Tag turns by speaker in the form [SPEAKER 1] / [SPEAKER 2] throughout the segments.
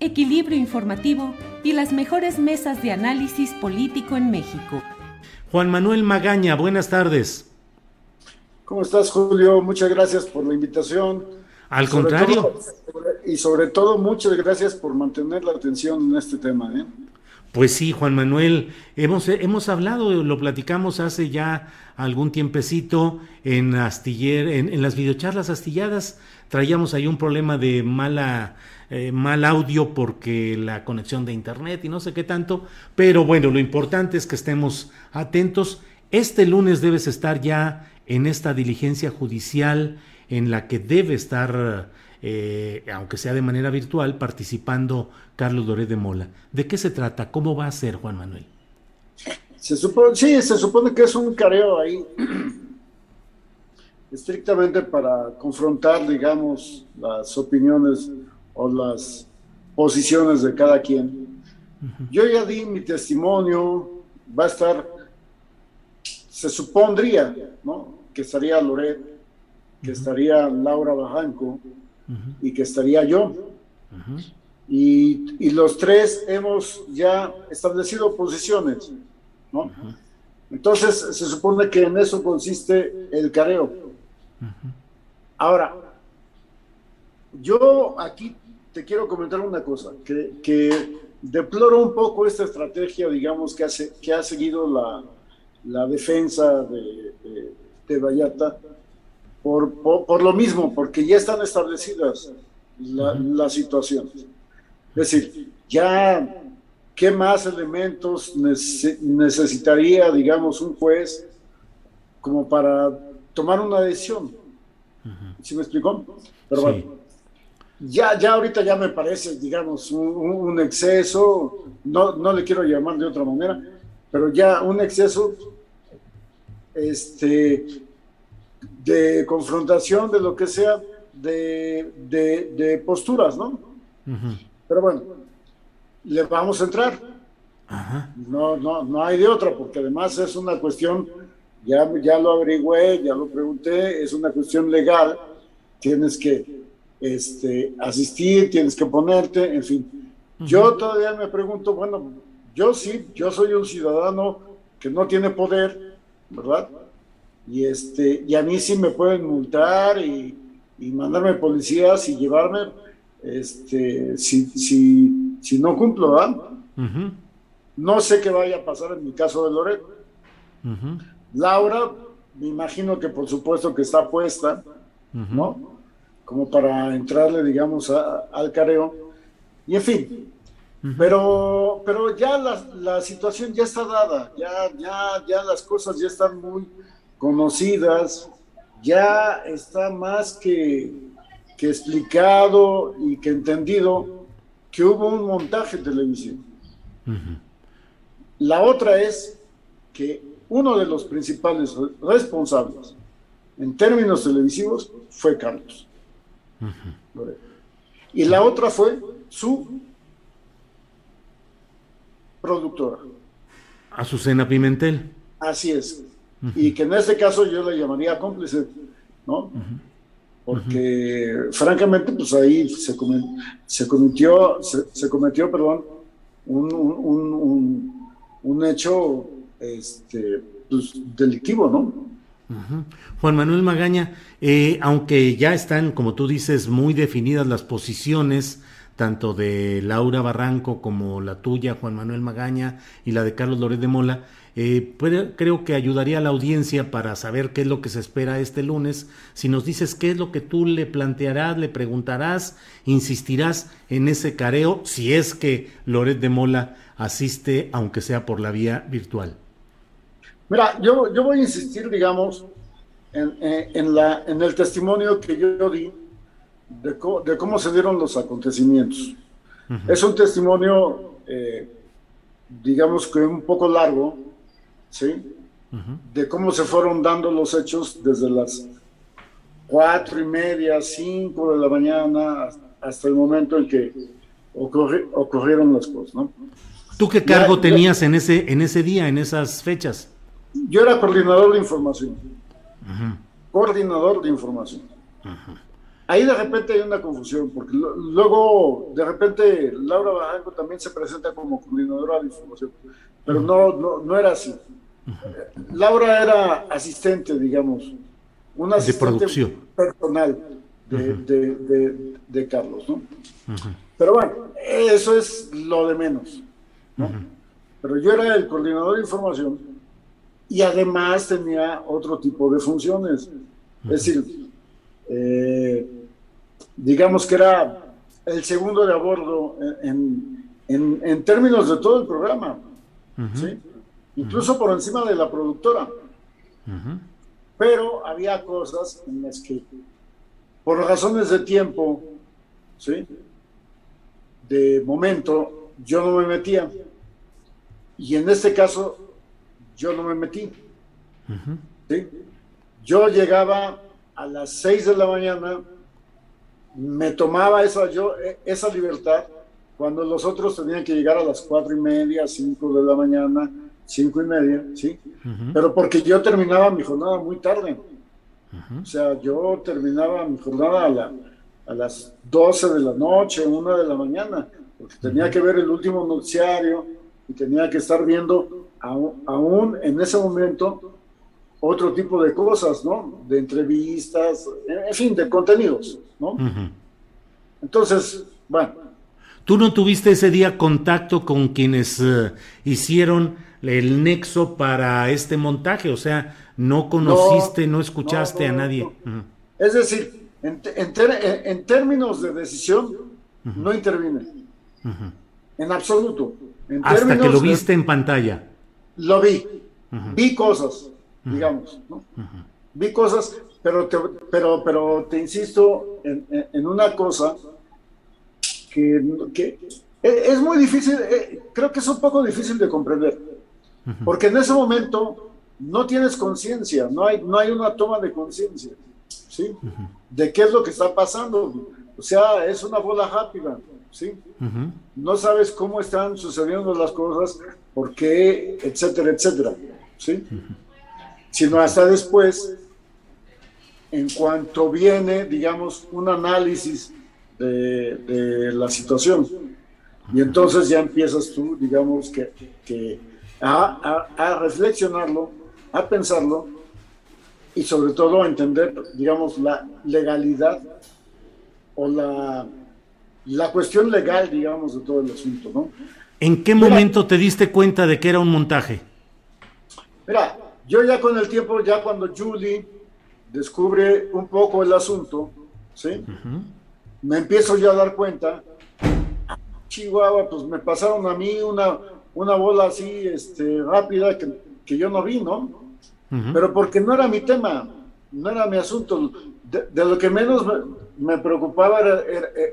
[SPEAKER 1] equilibrio informativo y las mejores mesas de análisis político en México.
[SPEAKER 2] Juan Manuel Magaña, buenas tardes.
[SPEAKER 3] ¿Cómo estás, Julio? Muchas gracias por la invitación.
[SPEAKER 2] Al
[SPEAKER 3] Sobre
[SPEAKER 2] contrario.
[SPEAKER 3] todo- y sobre todo, muchas gracias por mantener la atención en este tema. ¿eh?
[SPEAKER 2] Pues sí, Juan Manuel, hemos, hemos hablado, lo platicamos hace ya algún tiempecito en Astiller, en, en las videocharlas astilladas, traíamos ahí un problema de mala, eh, mal audio porque la conexión de internet y no sé qué tanto, pero bueno, lo importante es que estemos atentos. Este lunes debes estar ya en esta diligencia judicial en la que debe estar, eh, aunque sea de manera virtual, participando Carlos Doré de Mola. ¿De qué se trata? ¿Cómo va a ser, Juan Manuel?
[SPEAKER 3] Se supone, sí, se supone que es un careo ahí, estrictamente para confrontar, digamos, las opiniones o las posiciones de cada quien. Yo ya di mi testimonio, va a estar, se supondría, ¿no? Que estaría Loret, que estaría Laura Bajanco y que estaría yo. Y, y los tres hemos ya establecido posiciones, ¿no? Entonces, se supone que en eso consiste el careo. Ahora, yo aquí te quiero comentar una cosa, que, que deploro un poco esta estrategia, digamos, que, hace, que ha seguido la, la defensa de, de, de Vallarta, por, por, por, lo mismo, porque ya están establecidas la, las situaciones. Es decir, ya, ¿qué más elementos nece necesitaría, digamos, un juez como para tomar una decisión? ¿Sí me explicó? Pero sí. bueno, ya, ya ahorita ya me parece, digamos, un, un exceso, no, no le quiero llamar de otra manera, pero ya un exceso este, de confrontación, de lo que sea, de, de, de posturas, ¿no? Uh -huh. Pero bueno, le vamos a entrar. No, no, no hay de otra, porque además es una cuestión, ya, ya lo averigüé, ya lo pregunté, es una cuestión legal, tienes que este, asistir, tienes que ponerte, en fin. Uh -huh. Yo todavía me pregunto, bueno, yo sí, yo soy un ciudadano que no tiene poder, ¿verdad? Y, este, y a mí sí me pueden multar y, y mandarme policías y llevarme, este, si, si, si no cumplo, ¿verdad? Uh -huh. No sé qué vaya a pasar en mi caso de Loret. Uh -huh. Laura, me imagino que por supuesto que está puesta, uh -huh. ¿no? Como para entrarle, digamos, a, al careo. Y en fin, pero, pero ya la, la, situación ya está dada, ya, ya, ya las cosas ya están muy conocidas, ya está más que, que explicado y que entendido que hubo un montaje televisivo. Uh -huh. La otra es que uno de los principales responsables en términos televisivos fue Carlos. Uh -huh. Y la otra fue su productora.
[SPEAKER 2] Azucena Pimentel.
[SPEAKER 3] Así es. Y que en este caso yo le llamaría cómplice, ¿no? porque francamente, pues ahí se, se cometió, se, cometió, perdón, un, un, un, hecho este, pues, delictivo, ¿no?
[SPEAKER 2] Juan Manuel Magaña, eh, aunque ya están, como tú dices, muy definidas las posiciones, tanto de Laura Barranco como la tuya, Juan Manuel Magaña, y la de Carlos Loret de Mola, eh, creo que ayudaría a la audiencia para saber qué es lo que se espera este lunes. Si nos dices qué es lo que tú le plantearás, le preguntarás, insistirás en ese careo, si es que Loret de Mola asiste, aunque sea por la vía virtual.
[SPEAKER 3] Mira, yo, yo voy a insistir, digamos, en, en, la, en el testimonio que yo di de, de cómo se dieron los acontecimientos. Es un testimonio, eh, digamos que un poco largo, ¿sí? De cómo se fueron dando los hechos desde las cuatro y media, cinco de la mañana, hasta el momento en que ocurrieron las cosas, ¿no?
[SPEAKER 2] ¿Tú qué cargo tenías en ese, en ese día, en esas fechas?
[SPEAKER 3] Yo era coordinador de información. Coordinador de información. Ahí de repente hay una confusión, porque luego de repente Laura Bajanco también se presenta como coordinadora de información, pero no, no, no era así. Laura era asistente, digamos, una asistente personal de, de, Carlos, ¿no? Pero bueno, eso es lo de menos, ¿no? Pero yo era el coordinador de información y además tenía otro tipo de funciones. Es decir, eh, digamos que era el segundo de a bordo en, en, en términos de todo el programa. ¿sí? Incluso por encima de la productora. Pero había cosas en las que, por razones de tiempo, ¿sí? de momento, yo no me metía. Y en este caso, yo no me metí. ¿sí? Yo llegaba a las 6 de la mañana, me tomaba esa, yo, e, esa libertad cuando los otros tenían que llegar a las cuatro y media, 5 de la mañana, cinco y media, ¿sí? Pero porque yo terminaba mi jornada muy tarde. O sea, yo terminaba mi jornada a, a las 12 de la noche, una de la mañana, porque tenía que ver el último noticiario y tenía que estar viendo aún, en ese momento otro tipo de cosas, ¿no? De entrevistas, en fin, de contenidos, ¿no? Entonces, bueno.
[SPEAKER 2] ¿Tú no tuviste ese día contacto con quienes eh, hicieron el nexo para este montaje, o sea, no conociste, no, escuchaste a nadie.
[SPEAKER 3] Es decir, en, en, términos de decisión, no intervine. En absoluto.
[SPEAKER 2] Hasta que lo viste en pantalla.
[SPEAKER 3] Lo vi. Vi cosas, digamos. ¿no? Vi cosas, pero te, pero, pero te insisto en, una cosa que, que es muy difícil, eh, creo que es un poco difícil de comprender. Porque en ese momento no tienes conciencia, no hay, no hay una toma de conciencia, ¿sí? De qué es lo que está pasando. O sea, es una bola rápida, ¿sí? No sabes cómo están sucediendo las cosas, por qué, etcétera, etcétera, ¿sí? Sino hasta después, en cuanto viene, digamos, un análisis de, de la situación. Y entonces ya empiezas tú, digamos, que, que a, reflexionarlo, a pensarlo y sobre todo a entender, digamos, la legalidad o la, la cuestión legal, digamos, de todo el asunto, ¿no?
[SPEAKER 2] ¿En qué momento te diste cuenta de que era un montaje?
[SPEAKER 3] Mira, yo ya con el tiempo, ya cuando Julie descubre un poco el asunto, ¿sí? Me empiezo ya a dar cuenta, Chihuahua, pues me pasaron a mí una, una bola así este, rápida que, que yo no vi, ¿no? Pero porque no era mi tema, no era mi asunto. De, lo que menos me, preocupaba era,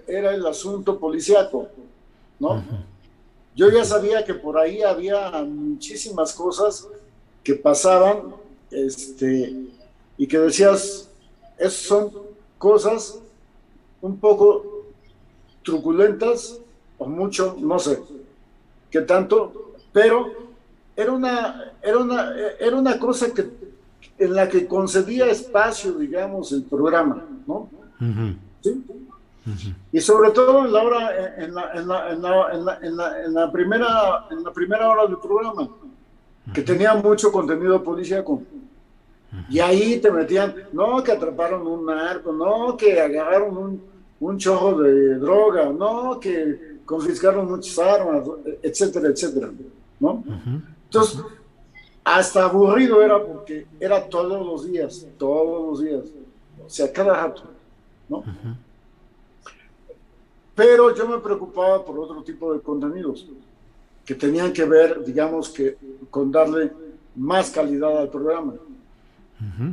[SPEAKER 3] era, el asunto policiaco, ¿no? Yo ya sabía que por ahí había muchísimas cosas que pasaban, este, y que decías, esas son cosas un poco truculentas, o mucho, no sé que tanto, pero era una, era una, era una cosa que, en la que concedía espacio, digamos, el programa, ¿no? Y sobre todo en la hora, en la, en la, en la, en la, en la primera, en la primera hora del programa, que tenía mucho contenido policíaco. Y ahí te metían, no, que atraparon un narco, no, que agarraron un, un chorro de droga, no, que confiscaron muchas armas, etcétera, etcétera, ¿no? Entonces, hasta aburrido era porque era todos los días, todos los días, o sea, cada rato, ¿no? Pero yo me preocupaba por otro tipo de contenidos que tenían que ver, digamos que, con darle más calidad al programa.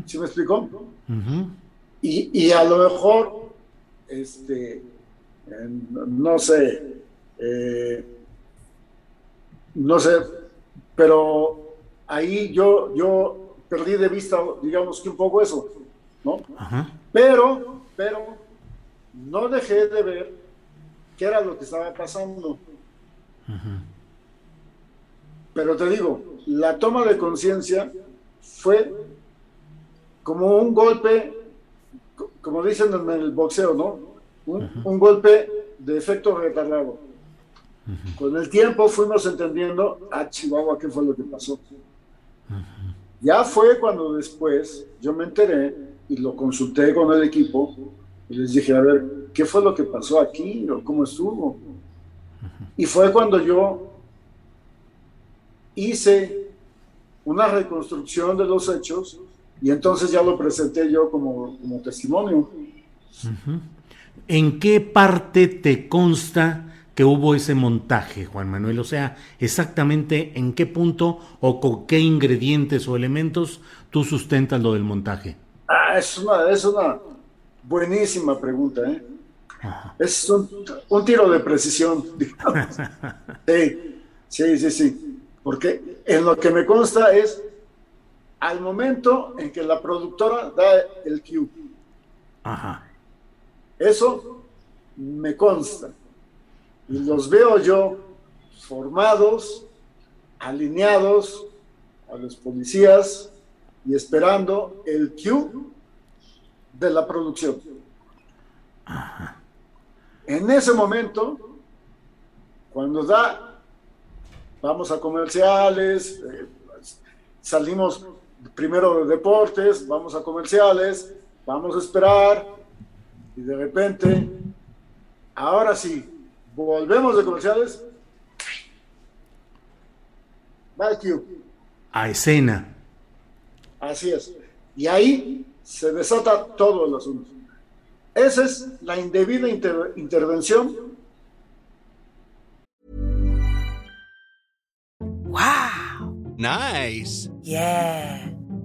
[SPEAKER 3] ¿Sí me explicó? y, y, a lo mejor, este, no sé, eh, no sé, pero ahí yo, yo perdí de vista, digamos que un poco eso, ¿no? Pero, pero, no dejé de ver qué era lo que estaba pasando. Pero te digo, la toma de conciencia fue como un golpe, como dicen en el boxeo, ¿no? Un, golpe de efecto retardado. Con el tiempo fuimos entendiendo, a ah, Chihuahua, qué fue lo que pasó. Ya fue cuando después yo me enteré y lo consulté con el equipo y les dije, a ver, ¿qué fue lo que pasó aquí o cómo estuvo? Y fue cuando yo hice una reconstrucción de los hechos y entonces ya lo presenté yo como, como testimonio.
[SPEAKER 2] ¿En qué parte te consta que hubo ese montaje, Juan Manuel? O sea, exactamente en qué punto o con qué ingredientes o elementos tú sustentas lo del montaje.
[SPEAKER 3] Ah, es una, es una buenísima pregunta, ¿eh? Es un, un, tiro de precisión, digamos. Sí, sí, sí, sí. Porque en lo que me consta es al momento en que la productora da el cue. Ajá. Eso me consta. Y los veo yo formados, alineados a los policías y esperando el cue de la producción. En ese momento, cuando da, vamos a comerciales, eh, salimos primero de deportes, vamos a comerciales, vamos a esperar, y de repente, ahora sí, volvemos de comerciales.
[SPEAKER 2] A escena.
[SPEAKER 3] Así es. Y ahí se desata todo el asunto. Esa es la indebida inter intervención.
[SPEAKER 4] Wow. Nice.
[SPEAKER 5] Yeah.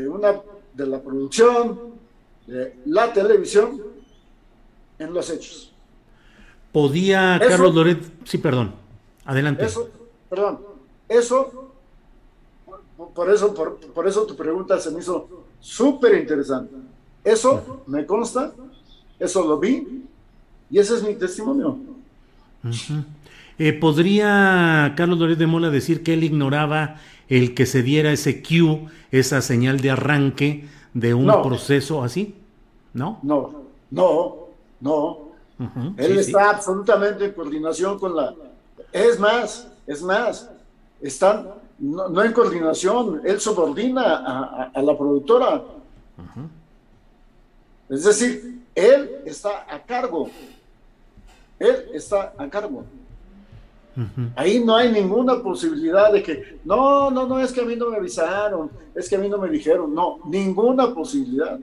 [SPEAKER 3] de, una, de la producción, de la televisión, en los hechos.
[SPEAKER 2] ¿Podía Carlos Loret? Sí, perdón. Adelante.
[SPEAKER 3] Eso, perdón. Eso, por eso, por, eso tu pregunta se me hizo súper interesante. Eso me consta, eso lo vi, y ese es mi testimonio.
[SPEAKER 2] Eh, ¿Podría Carlos Loret de Mola decir que él ignoraba el que se diera ese cue, esa señal de arranque de un proceso así? ¿No?
[SPEAKER 3] No, no, no. Él está absolutamente en coordinación con la... Es más, es más, están no, en coordinación, él subordina a, la productora. Es decir, él está a cargo. Él está a cargo. Ahí no hay ninguna posibilidad de que, no, no, no, es que a mí no me avisaron, es que a mí no me dijeron, no, ninguna posibilidad.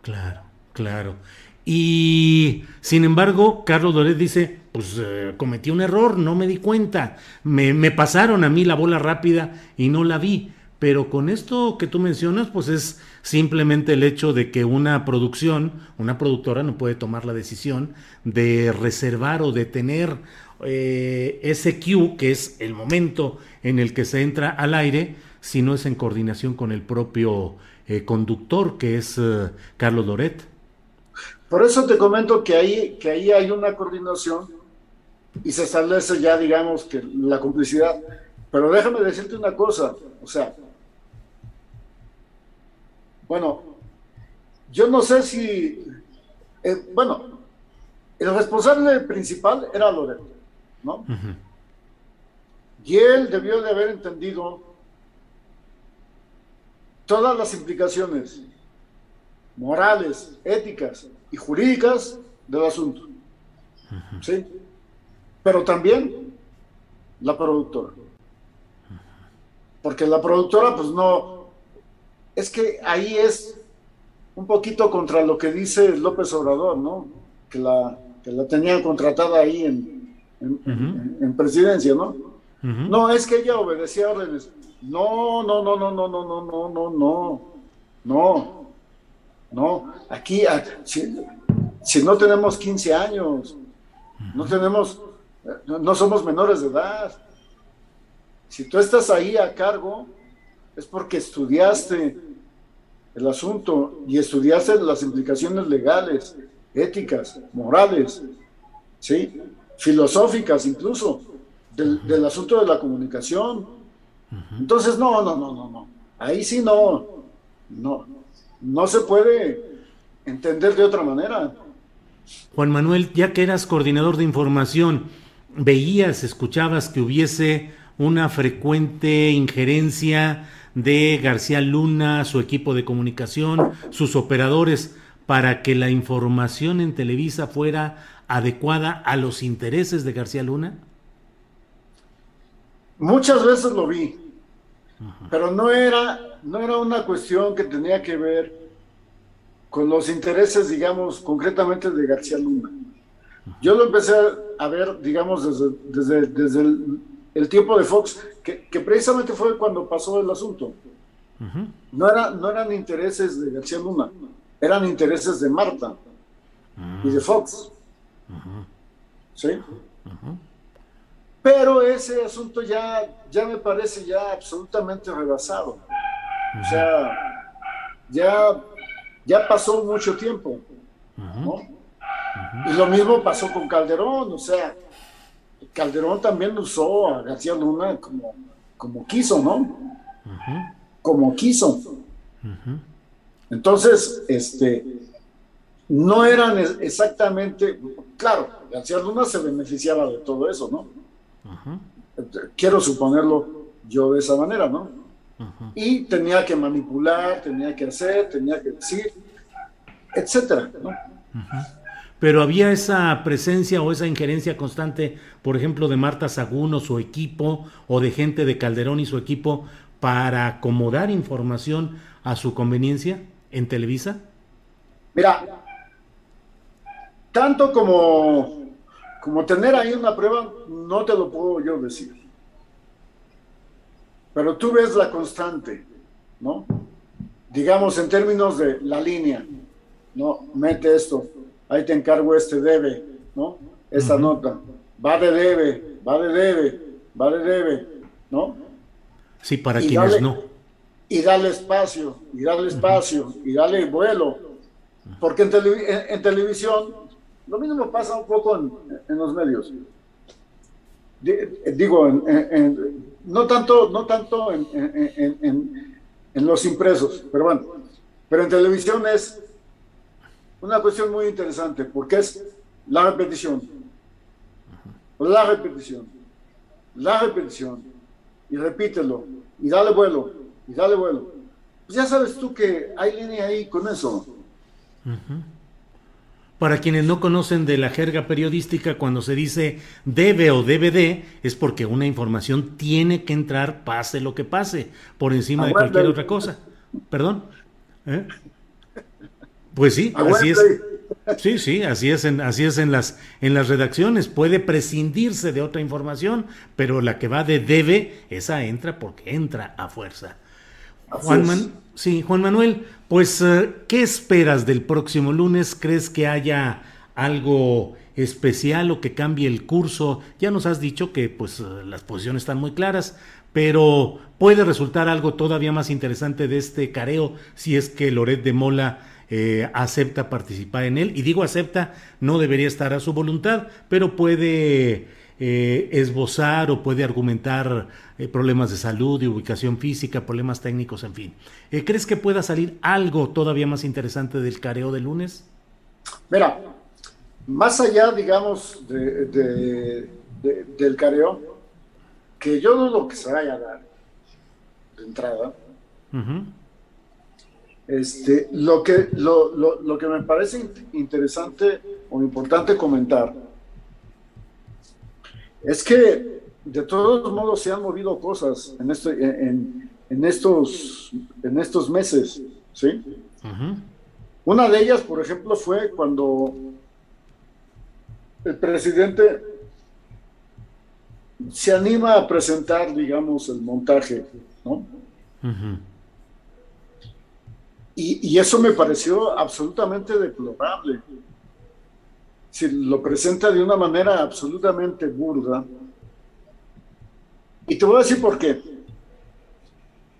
[SPEAKER 2] Claro, claro. Y sin embargo, Carlos Doret dice, pues eh, cometí un error, no me di cuenta, me, me pasaron a mí la bola rápida y no la vi. Pero con esto que tú mencionas, pues es simplemente el hecho de que una producción, una productora no puede tomar la decisión de reservar o de tener eh, ese cue, que es el momento en el que se entra al aire, si no es en coordinación con el propio eh, conductor, que es eh, Carlos Loret.
[SPEAKER 3] Por eso te comento que ahí, que ahí hay una coordinación y se establece ya, digamos, que la complicidad. Pero déjame decirte una cosa, o sea, bueno, yo no sé si, eh, bueno, el responsable principal era Loreto, ¿no? Y él debió de haber entendido todas las implicaciones morales, éticas y jurídicas del asunto. ¿Sí? Pero también la productora. Porque la productora, pues no, es que ahí es un poquito contra lo que dice López Obrador, ¿no? Que la, que la tenían contratada ahí en, en, presidencia, ¿no? No, es que ella obedecía órdenes. No, no, no, no, no, no, no, no, no, no, no, no. Aquí, si, si no tenemos 15 años, no tenemos, no somos menores de edad. Si tú estás ahí a cargo, es porque estudiaste el asunto y estudiaste las implicaciones legales, éticas, morales, ¿sí? filosóficas incluso, del, asunto de la comunicación. Entonces, no, no, no, no, no. Ahí sí no, no, no se puede entender de otra manera.
[SPEAKER 2] Juan Manuel, ya que eras coordinador de información, veías, escuchabas que hubiese una frecuente injerencia de García Luna, su equipo de comunicación, sus operadores, para que la información en Televisa fuera adecuada a los intereses de García Luna?
[SPEAKER 3] Muchas veces lo vi, pero no era, no era una cuestión que tenía que ver con los intereses, digamos, concretamente de García Luna. Yo lo empecé a ver, digamos, desde, desde, desde el el tiempo de Fox, que, precisamente fue cuando pasó el asunto. no, era, no eran intereses de García Luna, eran intereses de Marta y de Fox. ¿Sí? Pero ese asunto ya, ya me parece ya absolutamente rebasado. O sea, ya, ya pasó mucho tiempo. Y lo mismo pasó con Calderón, o sea, Calderón también usó a García Luna como, como quiso, ¿no? Como quiso. Entonces, este, no eran exactamente, claro, García Luna se beneficiaba de todo eso, ¿no? Quiero suponerlo yo de esa manera, ¿no? Y tenía que manipular, tenía que hacer, tenía que decir, etcétera, ¿no?
[SPEAKER 2] Pero había esa presencia o esa injerencia constante, por ejemplo, de Marta Sagún o su equipo, o de gente de Calderón y su equipo, para acomodar información a su conveniencia en Televisa?
[SPEAKER 3] Mira, tanto como, como tener ahí una prueba, no te lo puedo yo decir. Pero tú ves la constante, ¿no? Digamos en términos de la línea, ¿no? Mete esto, ahí te encargo este debe, ¿no? Esta nota. Va de debe, va de debe, va de debe, ¿no?
[SPEAKER 2] Sí, para quienes no.
[SPEAKER 3] Y dale espacio, y dale espacio, y dale vuelo. Porque en, televisión, lo mismo pasa un poco en, los medios. Digo, no tanto, no tanto en los impresos, pero bueno, pero en televisión es una cuestión muy interesante, porque es la repetición, la repetición, la repetición, y repítelo, y dale vuelo, y dale vuelo. pues ya sabes tú que hay línea ahí con eso.
[SPEAKER 2] Para quienes no conocen de la jerga periodística, cuando se dice debe o DVD, es porque una información tiene que entrar, pase lo que pase, por encima de cualquier otra cosa. ¿Perdón? ¿Eh? Pues sí, así es. Sí, sí, así es en, así es en las, en las redacciones. Puede prescindirse de otra información, pero la que va de debe, esa entra porque entra a fuerza. Juan, sí, Juan Manuel, pues, eh, ¿qué esperas del próximo lunes? ¿Crees que haya algo especial o que cambie el curso? Ya nos has dicho que pues eh, las posiciones están muy claras, pero puede resultar algo todavía más interesante de este careo si es que Loret de Mola eh, acepta participar en él. Y digo acepta, no debería estar a su voluntad, pero puede eh, esbozar o puede argumentar eh, problemas de salud, de ubicación física, problemas técnicos, en fin. ¿Crees que pueda salir algo todavía más interesante del careo de lunes?
[SPEAKER 3] Mira, más allá, digamos, de, del careo, que yo dudo que se vaya a dar de entrada, este, lo, que, lo, lo, que me parece interesante o importante comentar es que de todos modos se han movido cosas en, esto, en, en estos, en estos meses, ¿sí? Una de ellas, por ejemplo, fue cuando el presidente se anima a presentar, digamos, el montaje, ¿no? Y, eso me pareció absolutamente deplorable. Si lo presenta de una manera absolutamente burda. Y te voy a decir por qué.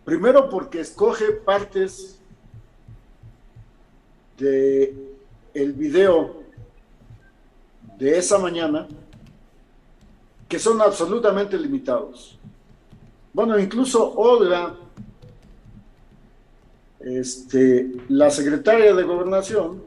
[SPEAKER 3] Primero porque escoge partes de el video de esa mañana que son absolutamente limitados. Bueno, incluso Olga este, la secretaria de gobernación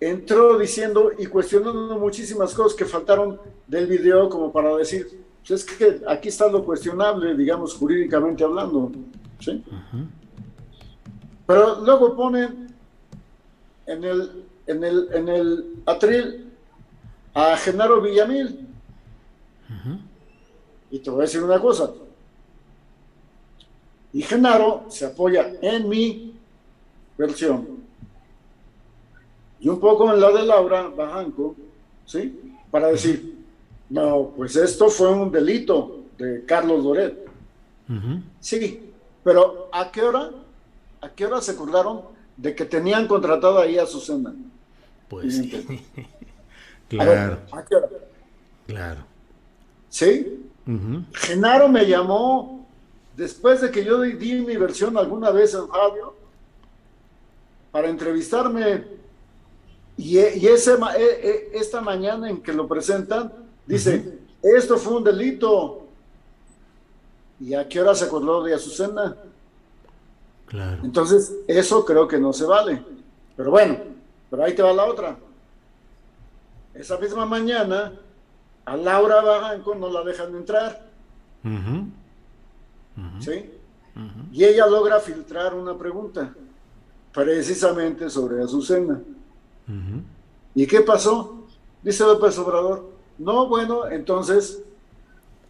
[SPEAKER 3] entró diciendo y cuestionando muchísimas cosas que faltaron del video como para decir, pues es que aquí está lo cuestionable, digamos, jurídicamente hablando. ¿sí? Pero luego ponen en el, en el, en el atril a Genaro Villamil. Y te voy a decir una cosa, y Genaro se apoya en mi versión y un poco en la de Laura Bajanco, ¿sí? Para decir, no, pues esto fue un delito de Carlos Loret. Sí, pero ¿a qué hora? ¿A qué hora se acordaron de que tenían contratado ahí a Susana?
[SPEAKER 2] Pues sí. claro.
[SPEAKER 3] ¿A qué hora?
[SPEAKER 2] Claro.
[SPEAKER 3] ¿Sí? Genaro me llamó después de que yo di, mi versión alguna vez en radio, para entrevistarme, y, y ese, e, e, esta mañana en que lo presentan, dice, esto fue un delito. ¿Y a qué hora se acordó de Azucena?
[SPEAKER 2] Claro.
[SPEAKER 3] Entonces, eso creo que no se vale. Pero bueno, pero ahí te va la otra. Esa misma mañana, a Laura Bajanco no la dejan entrar. ¿Sí? Y ella logra filtrar una pregunta, precisamente sobre Azucena. ¿Y qué pasó? Dice López Obrador, no, bueno, entonces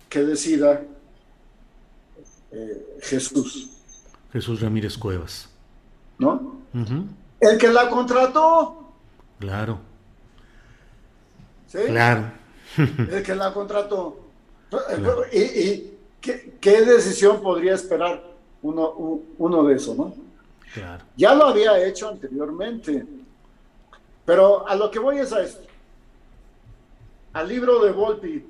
[SPEAKER 3] que decida eh, Jesús.
[SPEAKER 2] Jesús Ramírez Cuevas.
[SPEAKER 3] ¿No? El que la contrató.
[SPEAKER 2] Claro.
[SPEAKER 3] ¿Sí?
[SPEAKER 2] Claro.
[SPEAKER 3] El que la contrató. y, ¿qué, decisión podría esperar uno, uno de eso, no? Ya lo había hecho anteriormente. Pero a lo que voy es a esto. Al libro de Volpi,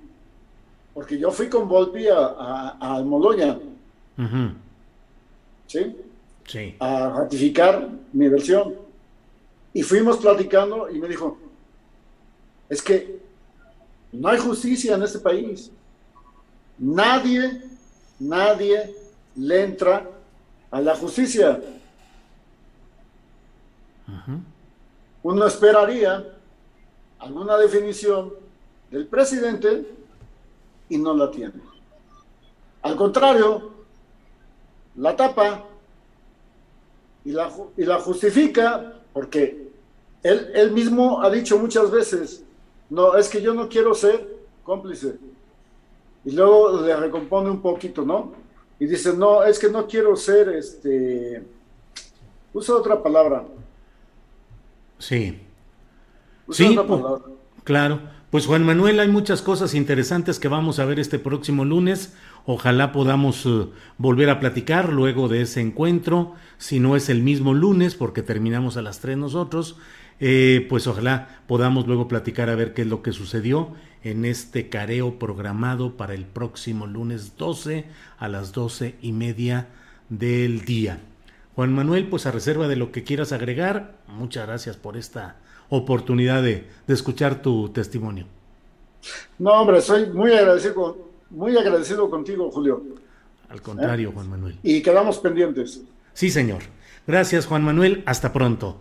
[SPEAKER 3] porque yo fui con Volpi a, a, Almoloya. ¿Sí?
[SPEAKER 2] Sí.
[SPEAKER 3] A ratificar mi versión. Y fuimos platicando y me dijo, es que no hay justicia en este país. Nadie, nadie le entra a la justicia. Uno esperaría alguna definición del presidente y no la tiene. Al contrario, la tapa y la, y la justifica porque él, él mismo ha dicho muchas veces, no, es que yo no quiero ser cómplice. Y luego le recompone un poquito, ¿no? Y dice, no, es que no quiero ser, este, usa otra palabra.
[SPEAKER 2] Sí. sí, claro. Pues Juan Manuel, hay muchas cosas interesantes que vamos a ver este próximo lunes. Ojalá podamos eh, volver a platicar luego de ese encuentro, si no es el mismo lunes, porque terminamos a las tres nosotros. Eh, pues ojalá podamos luego platicar a ver qué es lo que sucedió en este careo programado para el próximo lunes 12 a las doce y media del día. Juan Manuel, pues a reserva de lo que quieras agregar, muchas gracias por esta oportunidad de, escuchar tu testimonio.
[SPEAKER 3] No, hombre, soy muy agradecido, muy agradecido contigo, Julio.
[SPEAKER 2] Al contrario, Juan Manuel.
[SPEAKER 3] Y quedamos pendientes.
[SPEAKER 2] Sí, señor. Gracias, Juan Manuel. Hasta pronto.